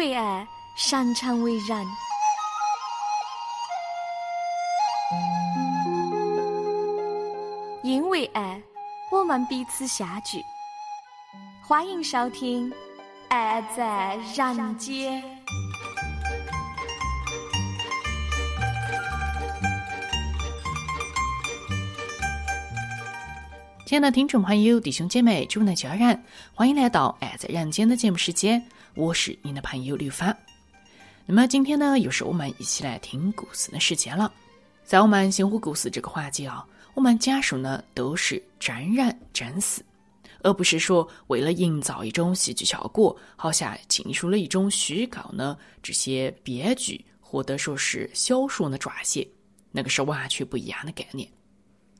为爱，擅长为人。因为爱，我们彼此相聚。欢迎收听《爱在人间》。亲爱的听众朋友、弟兄姐妹、主内家人，欢迎来到《爱在人间》的节目时间，我是您的朋友刘芳。那么今天呢，又是我们一起来听故事的时间了。在我们星火故事这个环节啊，我们讲述呢都是真人真事，而不是说为了营造一种戏剧效果，好像进入了一种虚构呢这些编剧或者说是小说的撰写，那个是完全不一样的概念。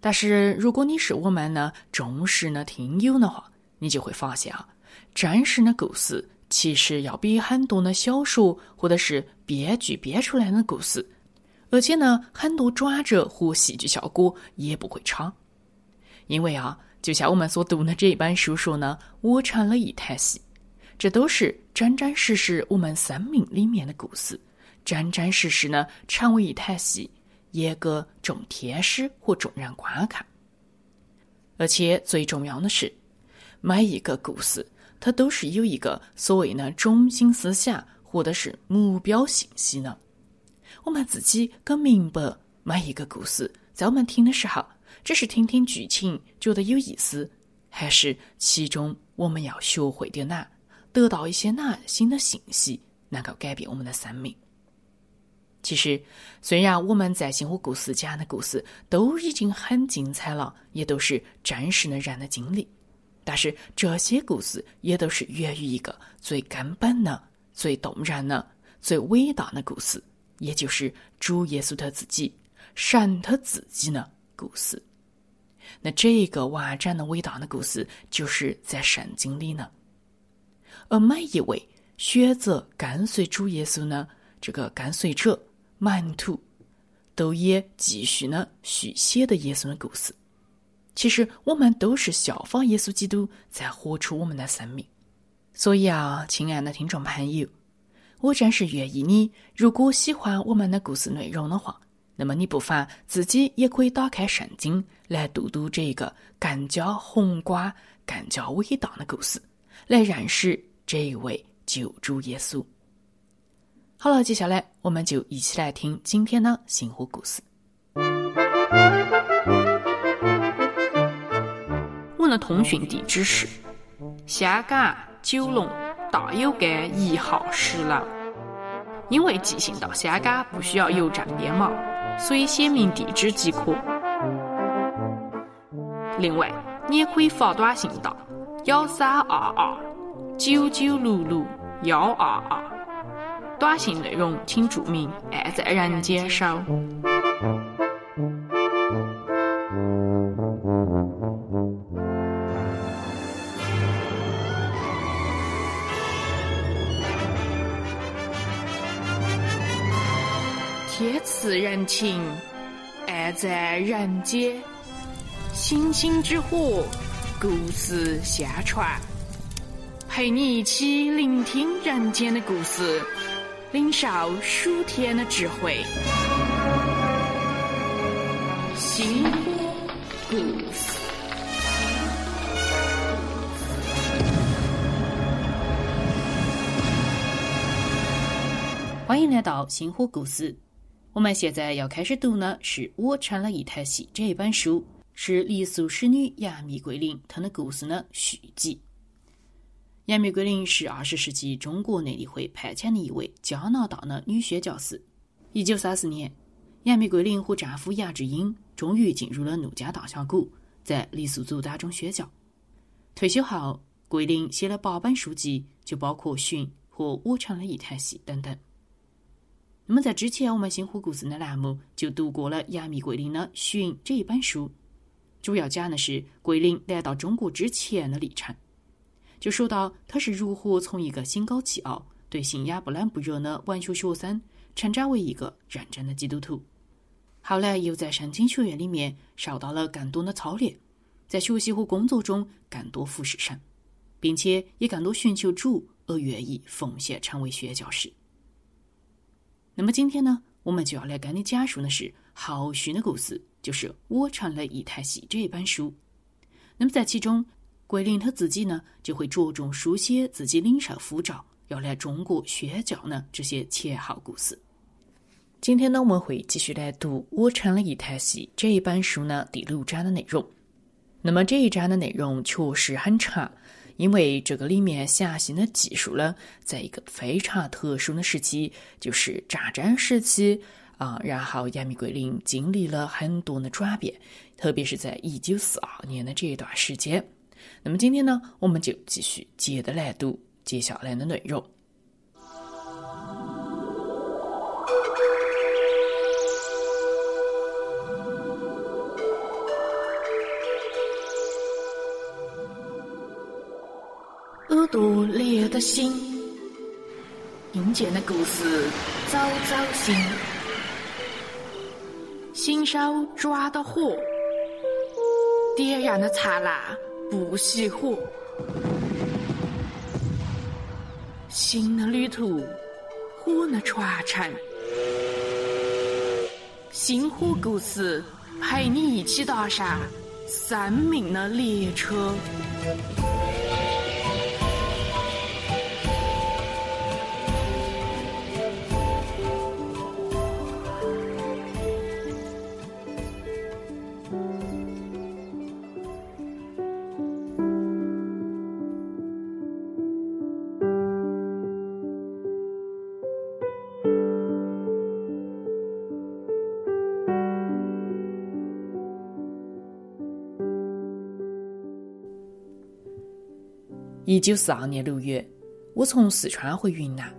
但是，如果你是我们呢忠实的听友的话，你就会发现啊，真实的故事其实要比很多的小说或者是编剧编出来的故事，而且呢，很多转折和戏剧效果也不会差。因为啊，就像我们所读的这一本书说呢，我成了一台戏，这都是真真实实我们生命里面的故事，真真实实呢成为一台戏。也个众天使和众人观看，而且最重要的是，每一个故事它都是有一个所谓的中心思想或者是目标信息的。我们自己更明白每一个故事，在我们听的时候，只是听听剧情觉得有意思，还是其中我们要学会点哪，得到一些哪新的信息，能够改变我们的生命。其实，虽然我们在星火故事讲的故事都已经很精彩了，也都是真实的人的经历，但是这些故事也都是源于一个最根本的、最动人的、最伟大的故事，也就是主耶稣他自己、神他自己的故事。那这个完整的、伟大的故事，就是在圣经里呢。而每一位选择跟随主耶稣呢，这个跟随者。门徒都也继续呢续写的耶稣的故事。其实我们都是效仿耶稣基督，在活出我们的生命。所以啊，亲爱的听众朋友，我真是愿意你，如果喜欢我们的故事内容的话，那么你不妨自己也可以打开圣经来读读这个更加宏观、更加伟大的故事，来认识这一位救主耶稣。好了，接下来我们就一起来听今天的星火故事。的通讯地址是香港九龙大有街一号十楼。因为寄信到香港不需要邮政编码，所以写明地址即可。另外，你也可以发短信到幺三二二九九六六幺二二。短信内容请注明“爱在人间”收。天赐人情，爱在人间，星星之火，故事相传，陪你一起聆听人间的故事。领受数天的智慧，星火故事。欢迎来到星火故事。我们现在要开始读呢，是我成了一台戏这本书，是黎苏使女杨幂桂林她的故事呢续集。杨幂桂林是二十世纪中国内地会派遣的一位加拿大的女宣教师。一九三四年，杨幂桂林和丈夫杨志英终于进入了怒江大峡谷，在傈僳族当中宣教。退休后，桂林写了八本书籍，就包括《寻》和《我成了一台戏》等等。那么，在之前我们星火故事的栏目就读过了杨幂桂林的《寻》这一本书，主要讲的是桂林来到中国之前的历程。就说到他是如何从一个心高气傲、对信仰不冷不热的文学学生，成长为一个认真的基督徒。后来又在圣经学院里面受到了更多的操练，在学习和工作中更多服侍神，并且也更多寻求主，而愿意奉献成为宣教士。那么今天呢，我们就要来跟你讲述的是浩勋的故事，就是《我成了一台戏》这一本书。那么在其中，桂林他自己呢，就会着重书写自己领受呼召要来中国宣教呢这些前后故事。今天呢，我们会继续来读《我成了一台戏》这一本书呢第六章的内容。那么这一章的内容确实很长，因为这个里面详细的技术呢在一个非常特殊的时期，就是战争时期啊，然后杨幂桂林经历了很多的转变，特别是在一九四二年的这一段时间。那么今天呢，我们就继续接着来读接下来的内容。耳朵裂的心，阴间的故事早早醒，新手抓的火，点燃的灿烂不熄火。新的旅途，火的传承，星火故事陪你一起踏上生命的列车。一九四二年六月，我从四川回云南。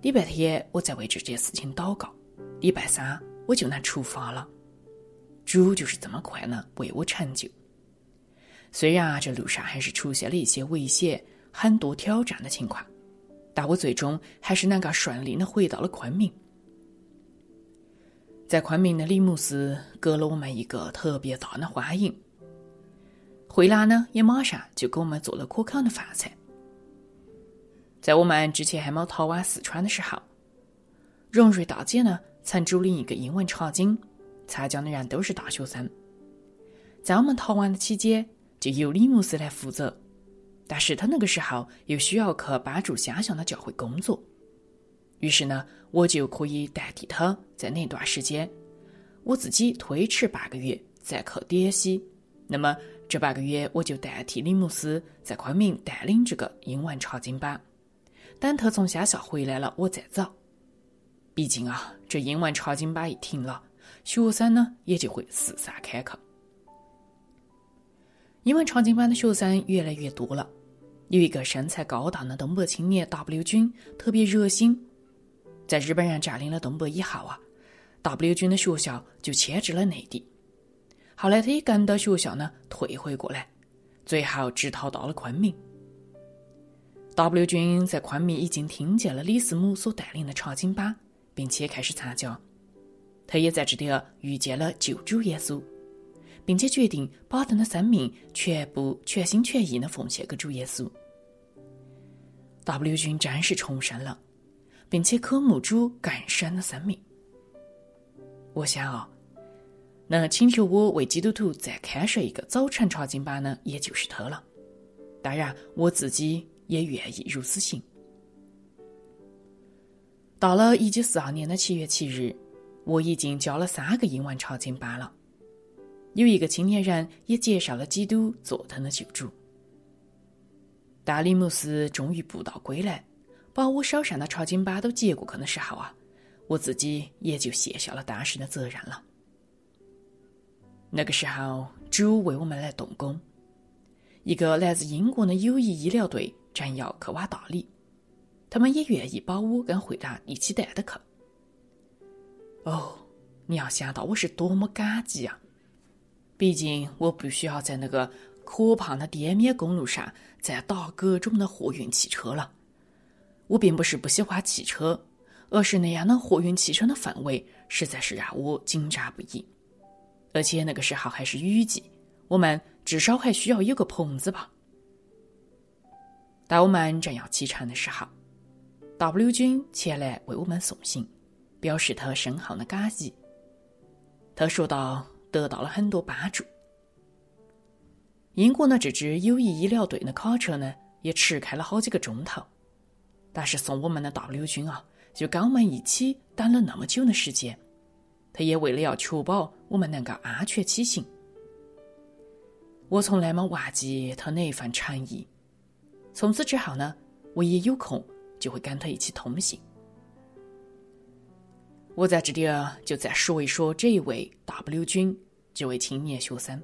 礼拜天，我在为这件事情祷告。礼拜三，我就能出发了。主就是这么快呢，为我成就。虽然啊，这路上还是出现了一些危险、很多挑战的情况，但我最终还是能够顺利的回到了昆明。在昆明的李牧师给了我们一个特别大的欢迎。惠兰呢，也马上就给我们做了可口的饭菜。在我们之前还没逃往四川的时候，荣瑞大姐呢曾主领一个英文茶经，参加的人都是大学生。在我们逃亡的期间，就由李牧师来负责，但是他那个时候又需要去帮助乡下的教会工作，于是呢，我就可以代替他在那段时间，我自己推迟半个月再去滇西。那么。这半个月，我就代替李牧师在昆明带领这个英文查经班，等他从乡下回来了，我再走。毕竟啊，这英文查经班一停了，学生呢也就会四散开去。英文查经班的学生越来越多了，有一个身材高大的东北青年 W 君特别热心，在日本人占领了东北以后啊，W 君的学校就迁至了内地。后来，他也跟到学校呢，退回过来，最后直逃到了昆明。W 军在昆明已经听见了李思母所带领的查经班，并且开始参加。他也在这里遇见了救主耶稣，并且决定把他的生命全部全心全意的奉献给主耶稣。W 军真是重生了，并且渴慕主更深的生命。我想啊。那请求我为基督徒再开设一个早晨查经班呢，也就是他了。当然，我自己也愿意如此行。到了一九四二年的七月七日，我已经教了三个英文查经班了。有一个青年人也介绍了基督做他的救主。大理牧斯终于布道归来，把我手上的查经班都接过去的时候啊，我自己也就卸下了当时的责任了。那个时候，主为我们来动工。一个来自英国的友谊医疗队正要去挖大理，他们也愿意把我跟会长一起带着去。哦，你要想到我是多么感激啊！毕竟我不需要在那个可怕的滇缅公路上再打各种的货运汽车了。我并不是不喜欢汽车，而是那样的货运汽车的氛围实在是让我紧张不已。而且那个时候还是雨季，我们至少还需要有个棚子吧。当我们正要启程的时候，W 君前来为我们送行，表示他深厚的感激。他说道：“得到了很多帮助。”英国的这支友谊医疗队的卡车呢，也迟开了好几个钟头。但是送我们的 W 君啊，就跟我们一起等了那么久的时间。他也为了要确保我们能够安全骑行，我从来没忘记他那一份诚意。从此之后呢，我一有空就会跟他一起通行。我在这里啊就再说一说这一位 W 君，这位青年学生。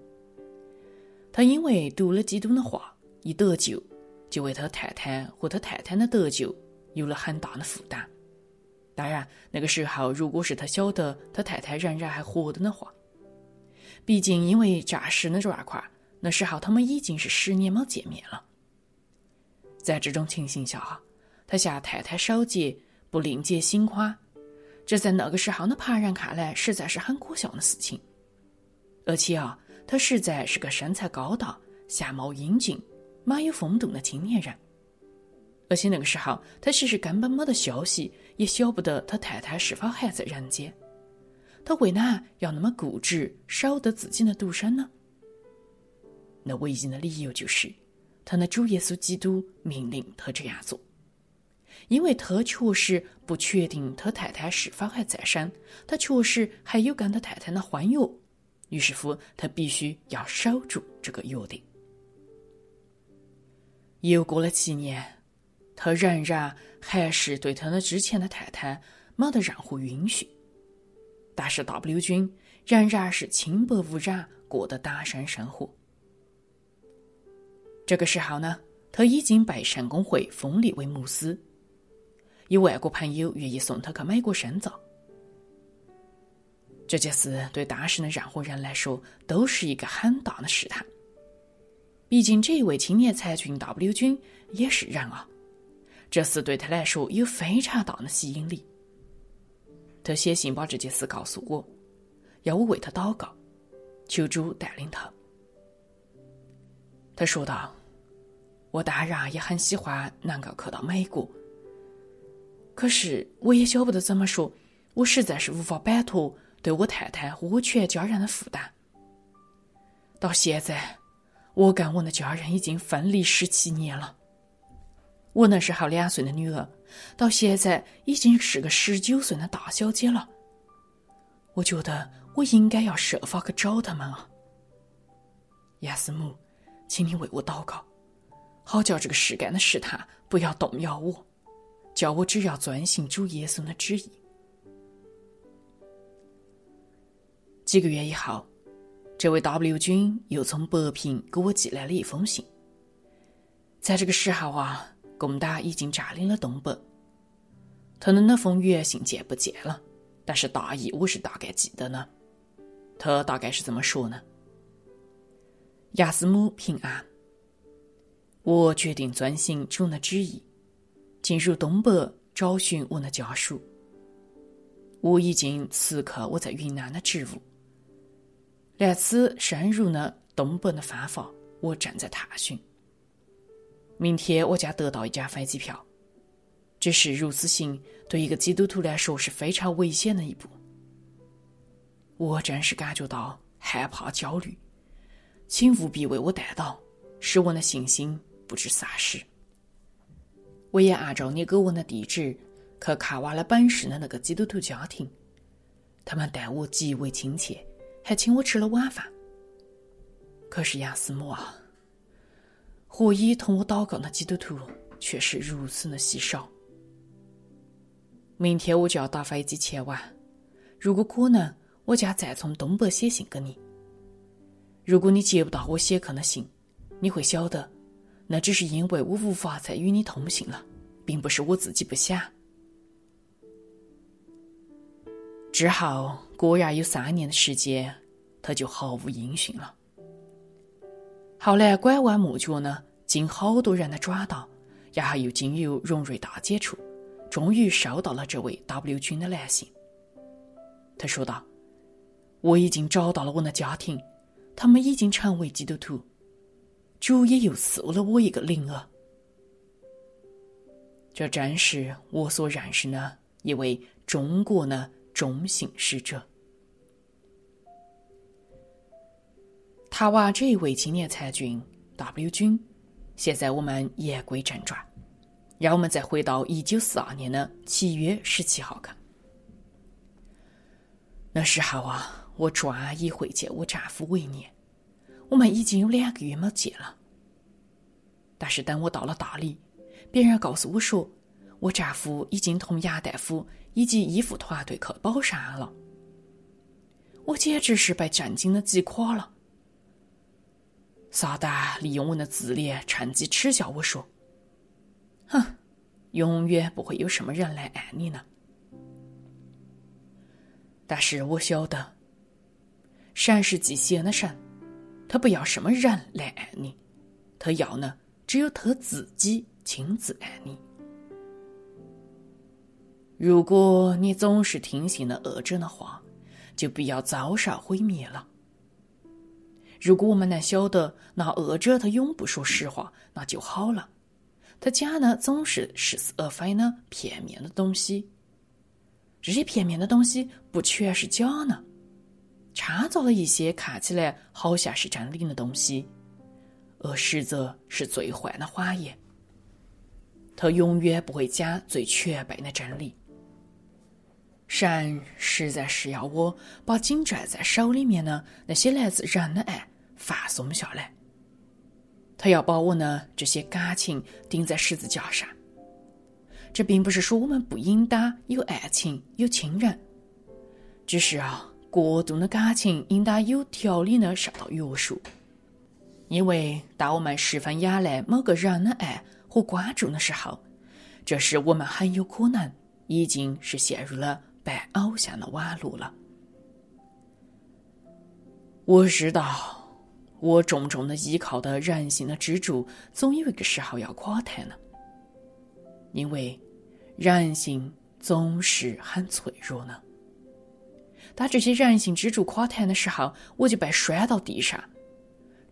他因为读了基督的话，一得救，就为他太太和他太太的得救有了很大的负担。当然，那个时候，如果是他晓得他太太仍然还活着的话，毕竟因为诈尸的状况，那时候他们已经是十年没见面了。在这种情形下，他向太太守节，不另结新欢，这在那个时候的旁人看来，实在是很可笑的事情。而且啊，他实在是个身材高大、相貌英俊、蛮有风度的青年人。而且那个时候，他其实根本没得消息，也晓不得他太太是否还在人间。他为哪要那么固执，守得自己的独身呢？那唯一的理由就是，他的主耶稣基督命令他这样做，因为他确实不确定他太太是否还在生，他确实还有跟他太太的婚约，于是乎，他必须要守住这个约定。又过了七年。他仍然还是对他的之前的太太没得任何允许，但是 W 君仍然是清白无染过的单身生活。这个时候呢，他已经被圣公会封立为牧师，有外国朋友愿意送他去美国深造。这件事对当时的任何人来说都是一个很大的试探，毕竟这一位青年才俊 W 君也是人啊。这事对他来说有非常大的吸引力。他写信把这件事告诉我，要我为他祷告，求主带领他。他说道：“我当然也很喜欢能够去到美国，可是我也晓不得怎么说，我实在是无法摆脱对我太太和我全家人的负担。到现在，我跟我的家人已经分离十七年了。”我那时候两岁的女儿，到现在已经是个十九岁的大小姐了。我觉得我应该要设法去找他们啊。亚斯姆，请你为我祷告，好叫这个世间的试探不要动摇我，叫我只要遵行主耶稣的旨意。几个月以后，这位 W 君又从北平给我寄来了一封信。在这个时候啊。共党已经占领了东北，他的那封原信件不见了，但是大意我是大概记得呢。他大概是怎么说呢：“亚斯姆平安，我决定遵行主的旨意，进入东北找寻我的家属。我已经辞去我在云南的职务，来此深入呢东北的方法，我正在探寻。”明天我将得到一张飞机票，只是如此行对一个基督徒来说是非常危险的一步。我真是感觉到害怕、焦虑，请务必为我带到，使我的信心不致丧失。我也按照你给我的地址去看望了本市的那个基督徒家庭，他们待我极为亲切，还请我吃了晚饭。可是杨思母啊！何以同我祷告的基督徒却是如此的稀少？明天我就要搭飞机前往，如果可能，我将再从东北写信给你。如果你接不到我写去的信，你会晓得，那只是因为我无法再与你通信了，并不是我自己不想。之后果然有三年的时间，他就毫无音讯了。后来拐弯抹角呢，经好多人的转达，然后又经由荣瑞大姐处，终于收到了这位 W 君的来信。他说道：“我已经找到了我的家庭，他们已经成为基督徒，主也又赐了我一个灵儿。这正是我所认识的一位中国的中性使者。他娃这一位青年才俊 W 君，现在我们言归正传，让我们再回到一九四二年的七月十七号看。那时候啊，我专一会见我丈夫为年，我们已经有两个月没见了。但是等我到了大理，别人告诉我说，我丈夫已经同杨大夫以及医护团队去宝山了。我简直是被震惊的击垮了。撒旦利用我的自恋，趁机耻笑我说：“哼，永远不会有什么人来爱你呢。”但是我晓得，神是极限的神，他不要什么人来爱你，他要呢，只有他自己亲自爱你。如果你总是听信了恶者的话，就不要遭受毁灭了。如果我们能晓得那恶者他永不说实话，那就好了。他讲的总是似是而非的片面的东西。这些片面的东西不全是假呢，掺杂了一些看起来好像是真理的东西，而实则是最坏的谎言。他永远不会讲最全备的真理。神实在是要我把紧攥在手里面的那些来自人的爱放松下来，他要把我呢这些感情钉在十字架上。这并不是说我们不应当有爱情、有亲人，只是啊，过度的感情应当有条理的受到约束。因为当我们十分仰赖某个人的爱和关注的时候，这时我们很有可能已经是陷入了拜偶像的弯路了。我知道，我重重的依靠的人性的支柱，总有一个时候要垮台呢。因为人性总是很脆弱呢。当这些人性支柱垮台的时候，我就被摔到地上，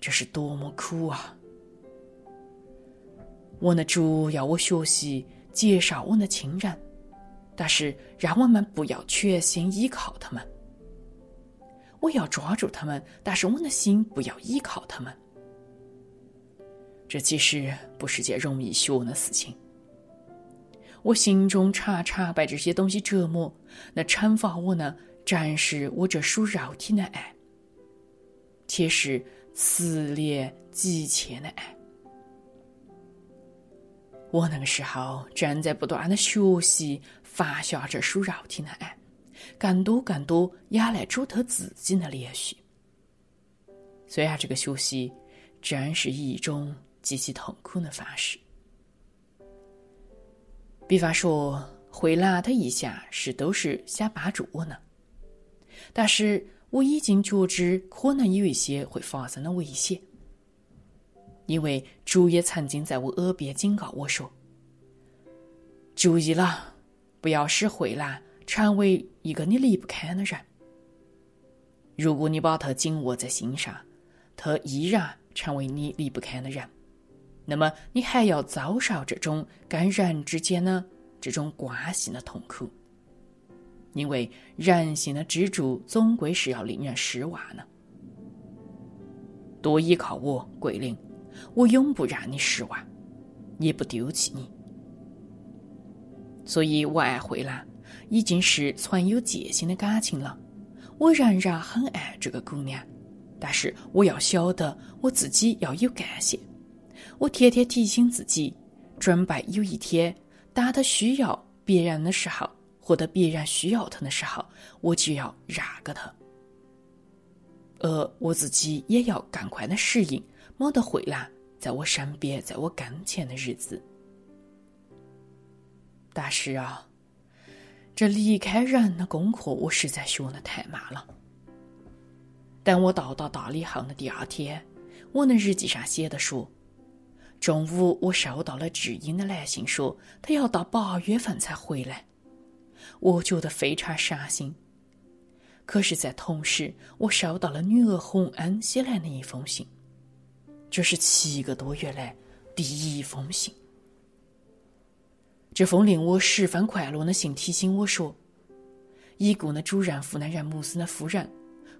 这是多么苦啊！我的主要我学习介绍我的亲人，但是让我们不要全心依靠他们。我要抓住他们，但是我的心不要依靠他们。这其实不是件容易学的事情。我心中常常被这些东西折磨，那惩罚我呢，正是我这属肉体的爱，且是炽烈急切的爱。我那个时候正在不断的学习放下这属肉体的爱，更多更多仰赖主他自己的连续。虽然这个学习正是一种极其痛苦的方式。比方说，慧兰他一向是都是想帮助我呢，但是我已经觉知可能有一些会发生的危险，因为主也曾经在我耳边警告我说：“注意了，不要使慧兰成为一个你离不开的人。如果你把他紧握在心上，他依然成为你离不开的人。”那么，你还要遭受这种跟人之间的这种关系的痛苦，因为人性的支柱总归是要令人失望的。多依靠我，桂林，我永不让你失望，也不丢弃你。所以我爱慧兰，已经是存有戒心的感情了。我仍然很爱这个姑娘，但是我要晓得我自己要有干系。我天天提醒自己，准备有一天，当他需要别人的时候，或者别人需要他的时候，我就要让给他。而我自己也要赶快的适应，没得回来，在我身边，在我跟前的日子。但是啊，这离开人的功课，我实在学的太慢了。等我到达大理后的第二天，我的日记上写的说。中午，我收到了智英的来信，说他要到八月份才回来。我觉得非常伤心。可是，在同时，我收到了女儿洪恩写来的一封信，这是七个多月来第一封信。这封令我十分快乐的信提醒我说，已故的主人湖南人穆斯的夫人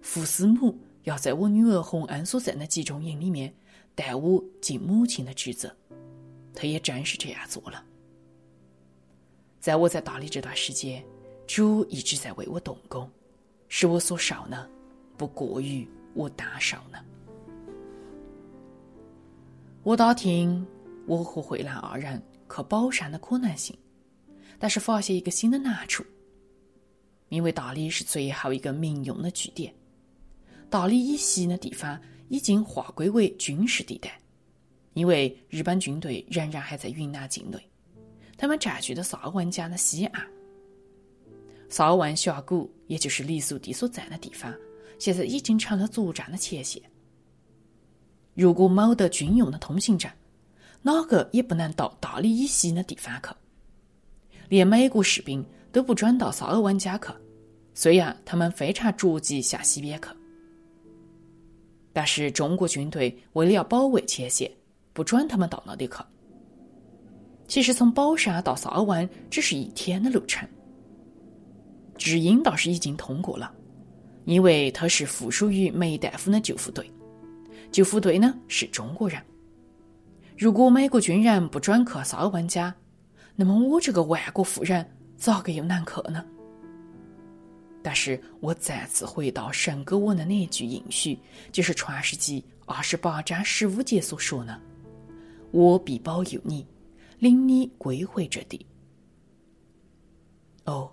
傅斯母要在我女儿洪安所在的集中营里面代我尽母亲的职责。他也真是这样做了。在我在大理这段时间，主一直在为我动工，使我所少呢，不过于我大少呢。我打听我和慧兰二人去宝山的可能性，但是发现一个新的难处。因为大理是最后一个民用的据点，大理以西的地方已经划归为军事地带，因为日本军队仍然还在云南境内，他们占据了萨尔汶江的西岸。萨尔汶峡谷，也就是黎苏地所在的地方，现在已经成了作战的前线。如果没得军用的通行证，哪个也不能到大理以西的地方去。连美国士兵都不准到萨尔湾江去，虽然他们非常着急向西边去，但是中国军队为了要保卫前线，不准他们到那里去。其实从宝山到萨尔湾只是一天的路程。知音倒是已经通过了，因为他是附属于梅大夫的救护队。救护队呢是中国人。如果美国军人不准去萨尔湾家，那么我这个万国富人咋个又能去呢？但是我再次回到神给我的那一句应许，就是《创世纪》二十八章十五节所说的：“我必保佑你，领你归回这地。”哦，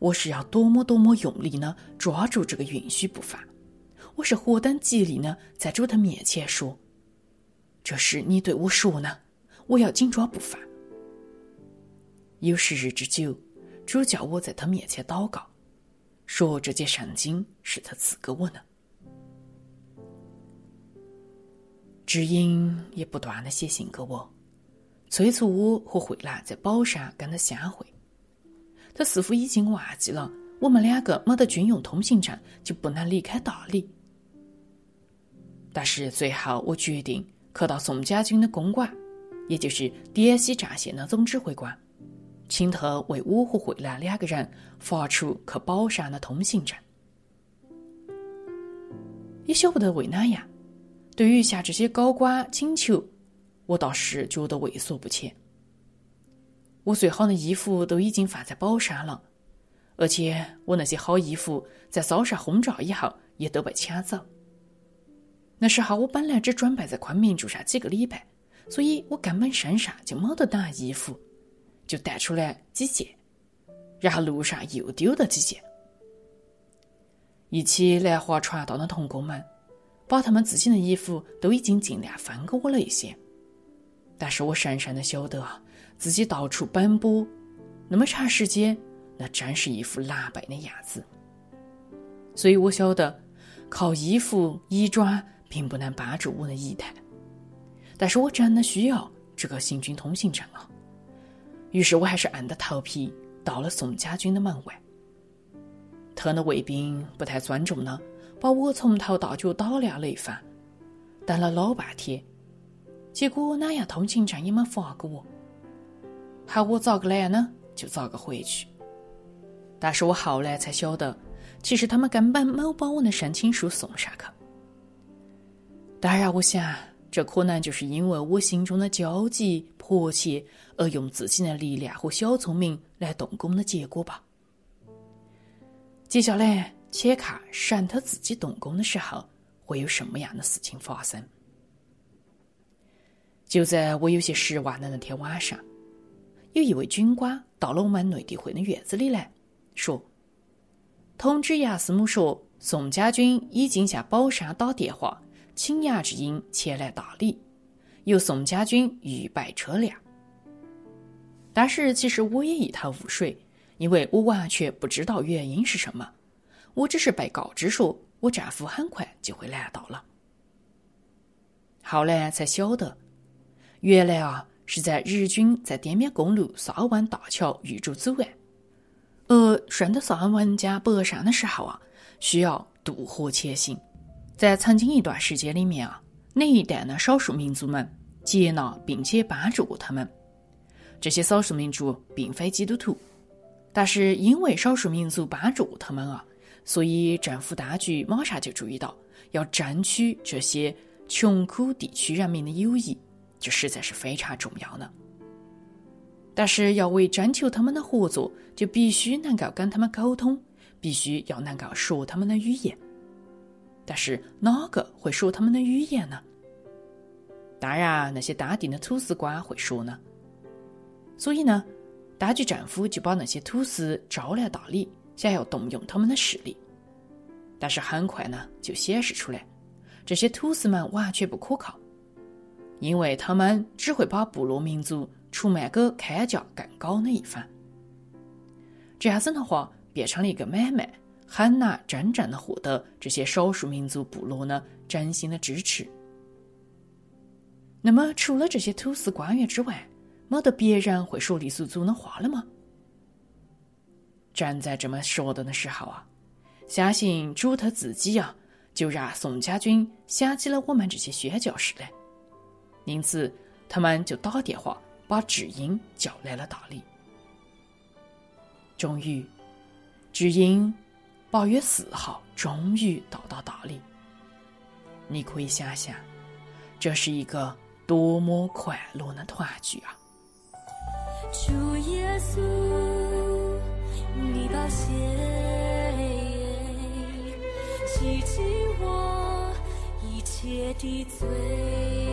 我是要多么多么用力呢，抓住这个允许不放。我是何等极力呢，在主的面前说：“这是你对我说呢，我要紧抓不放。”有十日之久，主叫我在他面前祷告，说这件圣经是他赐给我的。知音也不断的写信给我，催促我和慧兰在宝山跟他相会。他似乎已经忘记了，我们两个没得军用通行证就不能离开大理。但是最后，我决定去到宋家军的公馆，也就是滇西战线的总指挥官，请他为我和慧兰两个人发出去宝山的通行证。也晓不得为哪样，对于向这些高官请求，我倒是觉得畏缩不前。我最好的衣服都已经放在宝山了，而且我那些好衣服在遭受轰炸以后也都被抢走。那时候我本来只准备在昆明住上几个礼拜，所以我根本身上就没得当衣服，就带出来几件，然后路上又丢了几件。一起来划船道的童工们，把他们自己的衣服都已经尽量分给我了一些，但是我深深的晓得，自己到处奔波那么长时间，那真是一副狼狈的样子，所以我晓得靠衣服衣装。并不能帮助我的仪态，但是我真的需要这个行军通行证啊！于是我还是硬着头皮到了宋家军的门外。他的卫兵不太尊重呢，把我从头到脚打量了一番，等了老半天，结果哪样通行证也没发给我，喊我咋个来呢就咋个回去。但是我后来才晓得，其实他们根本没有把我的申请书送上去。当然，我想，这可能就是因为我心中的焦急迫切，而用自己的力量和小聪明来动工的结果吧。接下来，且看神他自己动工的时候会有什么样的事情发生。就在我有些失望的那天晚上，有一位军官到了我们内地会的院子里来说：“通知杨司母说，宋家军已经向宝山打电话。”请牙之音前来大理，由宋家军预备车辆。但是其实我也一头雾水，因为我完全不知道原因是什么。我只是被告知说我丈夫很快就会来到了。后来才晓得，原来啊是在日军在滇缅公路沙湾大桥遇着阻碍，而顺着沙湾江北上的时候啊，需要渡河前行。在曾经一段时间里面啊，那一带的少数民族们接纳并且帮助过他们，这些少数民族并非基督徒，但是因为少数民族帮助过他们啊，所以政府当局马上就注意到要争取这些穷苦地区人民的友谊，这实在是非常重要的。但是要为征求他们的合作，就必须能够跟他们沟通，必须要能够说他们的语言。但是哪个会说他们的语言呢？当然，那些当地的土司官会说呢。所以呢，当局政府就把那些土司招来大理，想要动用他们的势力。但是很快呢，就显示出来，这些土司们完全不可靠，因为他们只会把部落民族出卖给开价更高的一方。这样子的话，变成了一个买卖，很难真正的获得这些少数民族部落呢真心的支持。那么，除了这些土司官员之外，没得别人会说傈僳族的话了吗？正在这么说的的时候啊，相信主他自己啊，就让宋家军想起了我们这些宣教士来，因此他们就打电话把智英叫来了大理。终于，智英八月四号终于到达大理。你可以想象，这是一个多么快乐的团聚啊！主耶稣，你把血洗净我一切的罪。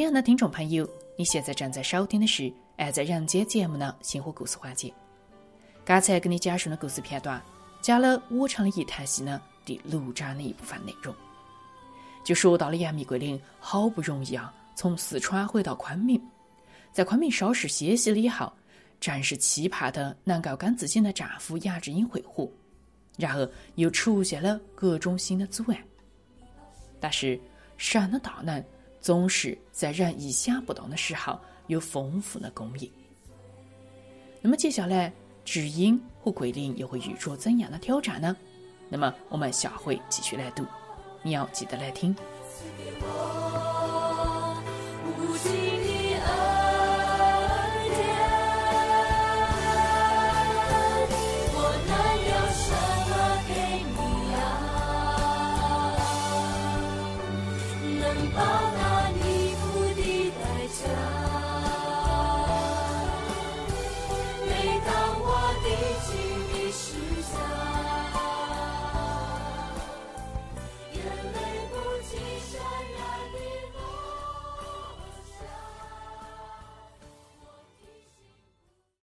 亲爱的听众朋友，你现在正在收听的是《爱在人间》节目的星火故事环节。刚才给你讲述的故事片段，讲了我唱的一台戏呢第六章的一部分内容，就说到了杨幂桂林好不容易啊从四川回到昆明，在昆明稍事歇息了以后，正是期盼的能够跟自己的丈夫杨志英会合，然而又出现了各种新的阻碍。但是神的大能。总是在人意想不到的时候有丰富的供应那么接下来知音和桂林又会遇着怎样的挑战呢？那么我们下回继续来读你要记得来听。